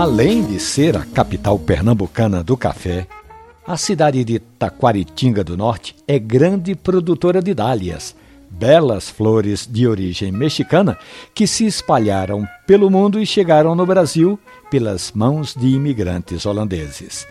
Além de ser a capital pernambucana do café, a cidade de Taquaritinga do Norte é grande produtora de dálias, belas flores de origem mexicana que se espalharam pelo mundo e chegaram no Brasil pelas mãos de imigrantes holandeses.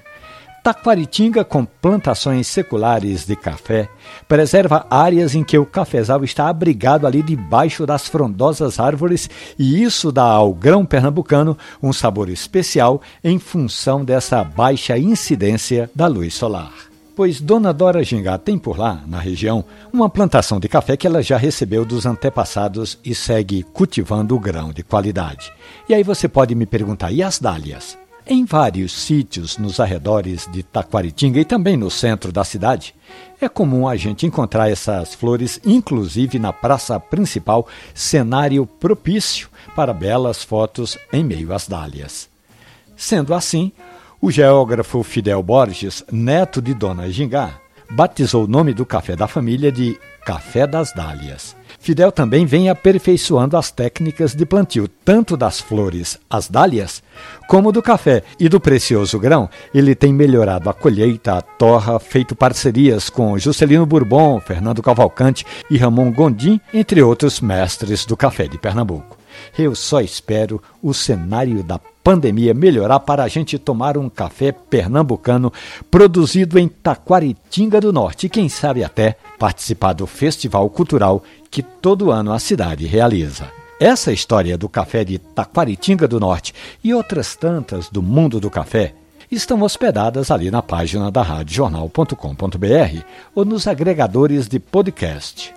Taquaritinga, com plantações seculares de café, preserva áreas em que o cafezal está abrigado ali debaixo das frondosas árvores e isso dá ao grão pernambucano um sabor especial em função dessa baixa incidência da luz solar pois Dona Dora Gingá tem por lá, na região, uma plantação de café que ela já recebeu dos antepassados e segue cultivando o grão de qualidade. E aí você pode me perguntar, e as dálias? Em vários sítios nos arredores de Taquaritinga e também no centro da cidade, é comum a gente encontrar essas flores, inclusive na praça principal, cenário propício para belas fotos em meio às dálias. Sendo assim, o geógrafo Fidel Borges, neto de Dona Gingá, batizou o nome do café da família de Café das Dálias. Fidel também vem aperfeiçoando as técnicas de plantio, tanto das flores, as dálias, como do café e do precioso grão. Ele tem melhorado a colheita, a torra, feito parcerias com Juscelino Bourbon, Fernando Cavalcante e Ramon Gondim, entre outros mestres do café de Pernambuco. Eu só espero o cenário da pandemia melhorar para a gente tomar um café pernambucano produzido em Taquaritinga do Norte e quem sabe até participar do festival cultural que todo ano a cidade realiza. Essa história do café de Taquaritinga do Norte e outras tantas do mundo do café estão hospedadas ali na página da radiojornal.com.br ou nos agregadores de podcast.